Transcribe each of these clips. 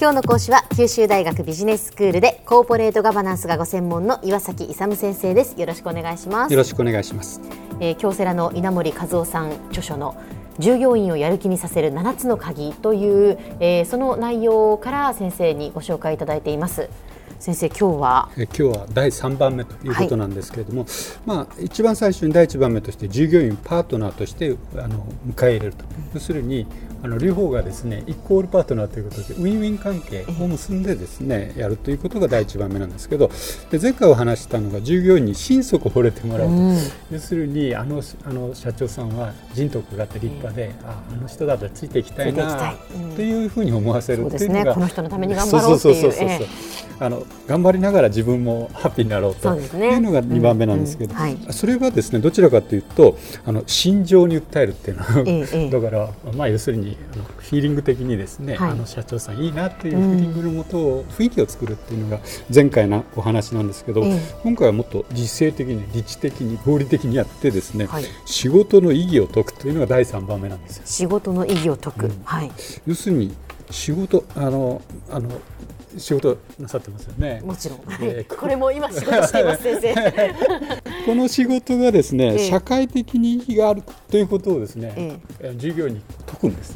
今日の講師は九州大学ビジネススクールでコーポレートガバナンスがご専門の岩崎勇先生です。よろしくお願いします。よろしくお願いします、えー、京セラの稲森和夫さん著書の従業員をやる気にさせる7つの鍵という、えー、その内容から先生にご紹介いただいています。先生今日は？え今日は第3番目ということなんですけれども、はい、まあ、一番最初に第1番目として従業員パートナーとしてあの迎え入れると、要するにあの両方がですねイコールパートナーということでウィンウィン関係を結んでですねやるということが第1番目なんですけどで前回お話したのが従業員に心底惚れてもらうと、うん、要するにあのあの社長さんは人徳があって立派で、うん、ああの人だったらついていきたいなというふうに思わせる。っていうのが、ね、この人のために頑張ろうう。あの頑張りながら自分もハッピーになろうと。いうのが2番目なんですけど、それはですねどちらかというとあの心情に訴えるっていうのは、ええ、だからまあ要するにあのフィーリング的にですね、はい、あの社長さんいいなっていうフィーリングのもとを、雰囲気を作るっていうのが前回のお話なんですけど、今回はもっと実践的に理知的に合理的にやってですね、はい、仕事の意義を解くというのが第3番目なんですよ。仕事の意義を解く、うん、はい、要するに仕事あのあの仕事なさってますよね。もちろん。えー、これも今仕事しています先生。この仕事がですね、えー、社会的に意義があるということをですね、えー、従業員に解くんです。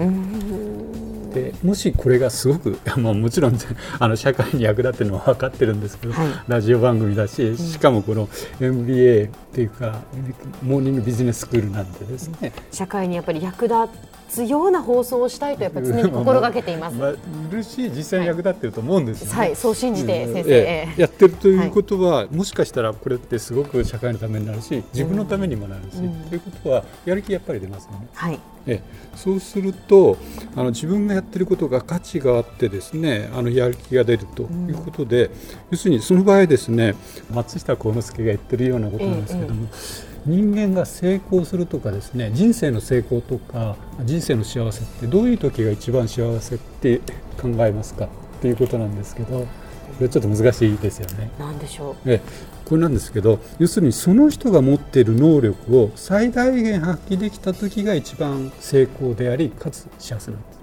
でもしこれがすごく まあもちろんあの社会に役立ってるのは分かってるんですけど、はい、ラジオ番組だし、しかもこの MBA っていうかモーニングビジネススクールなんでですね。社会にやっぱり役立つような放送をしたいとやっぱり常に心がけています。まあ、るし実際に役立ってると思うんですよね。はい、そう信じて先生、ええ、やってるということは、はい、もしかしたらこれってすごく社会のためになるし自分のためにもなるし、うん、ということはやる気やっぱり出ますよね。はい。えそうするとあの自分がやってることが価値があってですねあのやる気が出るということで、うん、要するにその場合ですね松下幸之助が言ってるようなことなんですけども。ええ人間が成功するとかですね人生の成功とか人生の幸せってどういう時が一番幸せって考えますか？っていうことなんですけどこれちょっと難しいですよね。なんでしょう？えこれなんですけど要するにその人が持っている能力を最大限発揮できた時が一番成功でありかつ幸せなんです。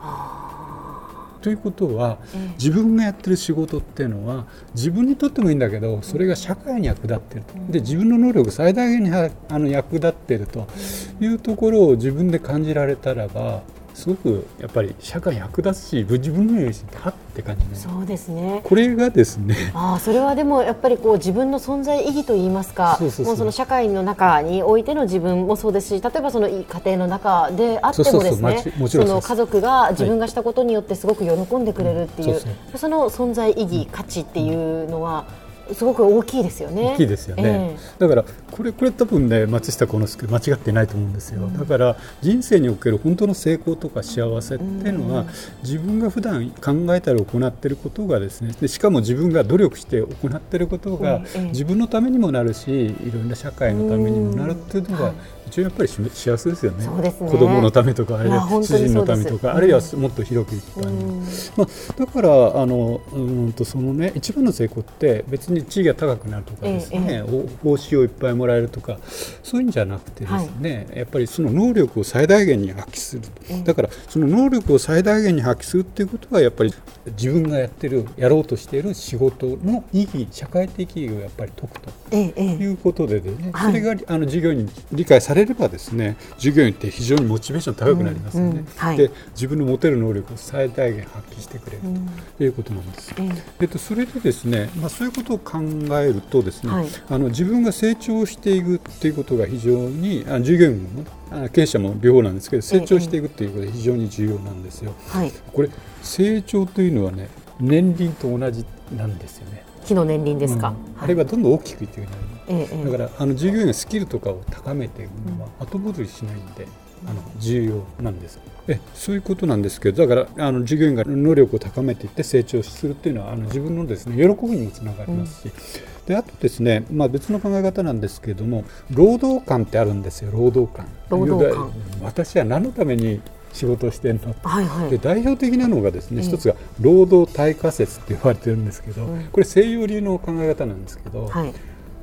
ということは、自分がやってる仕事っていうのは自分にとってもいいんだけどそれが社会に役立ってると。で自分の能力最大限にあの役立ってるというところを自分で感じられたらばすごくやっぱり社会に役立つし自分のよりはって感じね。そうですね。これがですね。あそれはでもやっぱりこう自分の存在意義といいますかもうその社会の中においての自分もそうですし例えばその家庭の中であってもですねその家族が自分がしたことによってすごく喜んでくれるっていう、その存在意義価値っていうのは、すごく大きいですよね。大きいですよね。えー、だからこれこれ多分ね松下幸之助間違ってないと思うんですよ。うん、だから人生における本当の成功とか幸せっていうのは、うん、自分が普段考えたり行っていることがですねでしかも自分が努力して行っていることが、自分のためにもなるしいろんな社会のためにもなるっていうのが、一応やっぱり幸せですよね。ね。子供のためとかあるいは主人のためとか、あるいはもっと広くいっぱいまあだからあのうんとそのね一番の成功って別に地位が高くなるとかですね、ええ、報酬をいっぱいもらえるとかそういうんじゃなくてですね、はい、やっぱりその能力を最大限に発揮する、だからその能力を最大限に発揮するっていうことはやっぱり自分がやってるやろうとしている仕事の意義社会的意義をやっぱり解くということでね、それがあの授業に理解されればですね授業員って非常にモチベーション高くなりますよね、で自分の持てる能力を最大限発揮してくれるということなんです、えっと、それでですね、まあ、そういうことを考えるとですね、はい、あの自分が成長していくということが非常にあ従業員も経営者も両方なんですけど成長していくということが非常に重要なんですよ。はい、これ成長というのはね年輪と同じなんですよね。木の年輪ですか、うん、あれはどんどん大きくいっていくようになる、ええ、だからあの従業員がスキルとかを高めていくのは後戻りしないんで、あの重要なんです。えそういうことなんですけどだからあの従業員が能力を高めていって成長するっていうのはあの自分のですね喜びにもつながりますし、うん。であとですね、まあ、別の考え方なんですけれども労働観ってあるんですよ労働観。労働観。私は何のために仕事をしてるの、はいはい、で代表的なのがですね、一つが労働対価説って言われてるんですけど、これ西洋流の考え方なんですけど、はい、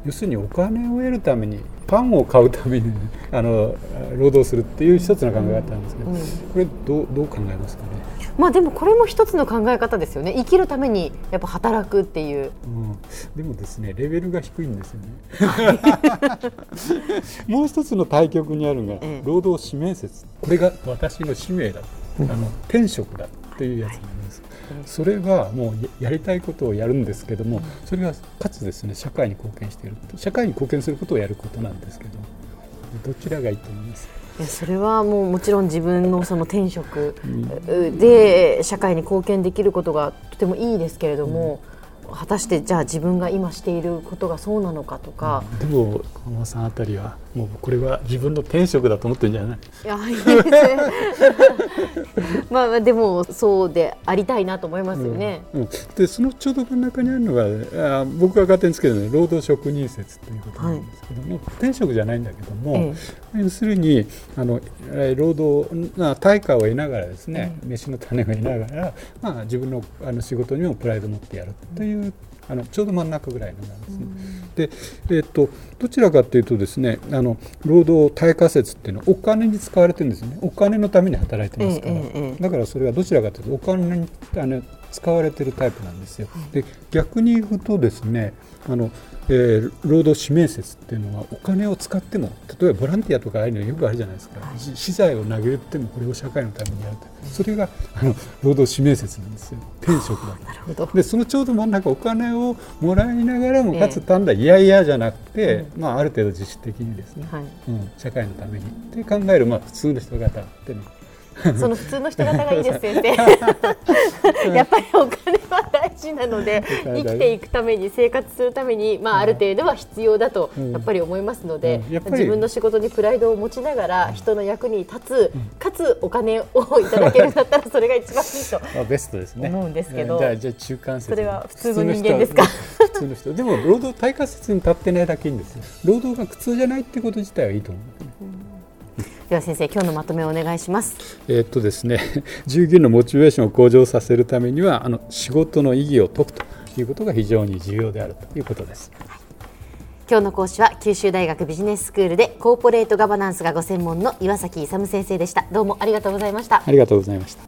要するにお金を得るためにパンを買うためにあの労働するっていう一つの考え方なんですけど、うん、これどうどう考えますかね？まあでもこれも一つの考え方ですよね。生きるためにやっぱ働くっていう、うん、でもですねレベルが低いんですよね。もう一つの対極にあるのが、労働使命説。これが私の使命だ、あの天職だっていうやつなんです、はい、それはもうやりたいことをやるんですけどもそれがかつですね社会に貢献している社会に貢献することをやることなんですけどどちらがいいと思います？いやそれはもうもちろん自分のその転職で社会に貢献できることがとてもいいですけれども、うん、果たしてじゃあ自分が今していることがそうなのかとか、うん、でも小浜さんあたりはもうこれは自分の転職だと思ってるんじゃない？いやいいですねまあでもそうでありたいなと思いますよね、うんうん、でそのちょうど真ん中にあるのがあ僕が勝手につけるのは労働職人説ということなんですけども、はい、転職じゃないんだけども、ええ、要するにあの労働対価を得ながらですね、うん、飯の種を得ながら、まあ、自分のあの仕事にもプライドを持ってやるというあのちょうど真ん中ぐらいのなんですね。で、えーと、どちらかというとですねあの労働対価説っていうのはお金に使われてるんですね。お金のために働いてますから、ええ、だからそれはどちらかというとお金にあの使われてるタイプなんですよ。で逆に言うとですねあの、えー、労働使命説っていうのはお金を使っても例えばボランティアとかああいうのよくあるじゃないですか、はい、資材を投げてもこれを社会のためにやる。とそれがあの労働使命説なんですよ。転職だなるほど。でそのちょうど真ん中お金をもらいながらもかつ単なるいやいやじゃなくて、えー、まあ、ある程度自主的にですね、はい、うん、社会のためにって考える、まあ、普通の人方ってね その普通の人方がいいです先生。やっぱりお金は大事なので生きていくために生活するために、まあ、ある程度は必要だとやっぱり思いますので、自分の仕事にプライドを持ちながら人の役に立つ、かつお金をいただけるんだったらそれが一番いいと ベストですね。思うんですけどじゃあじゃあ中間それは普通の人間ですか？普通の人。でも労働対価説に立ってないだけいいんですよ。労働が苦痛じゃないってこと自体はいいと思う、では先生今日のまとめをお願いします。えっとですね 従業員のモチベーションを向上させるためにはあの仕事の意義を解くということが非常に重要であるということです、はい、今日の講師は九州大学ビジネススクールでコーポレートガバナンスがご専門の岩崎勇先生でした。どうもありがとうございました。ありがとうございました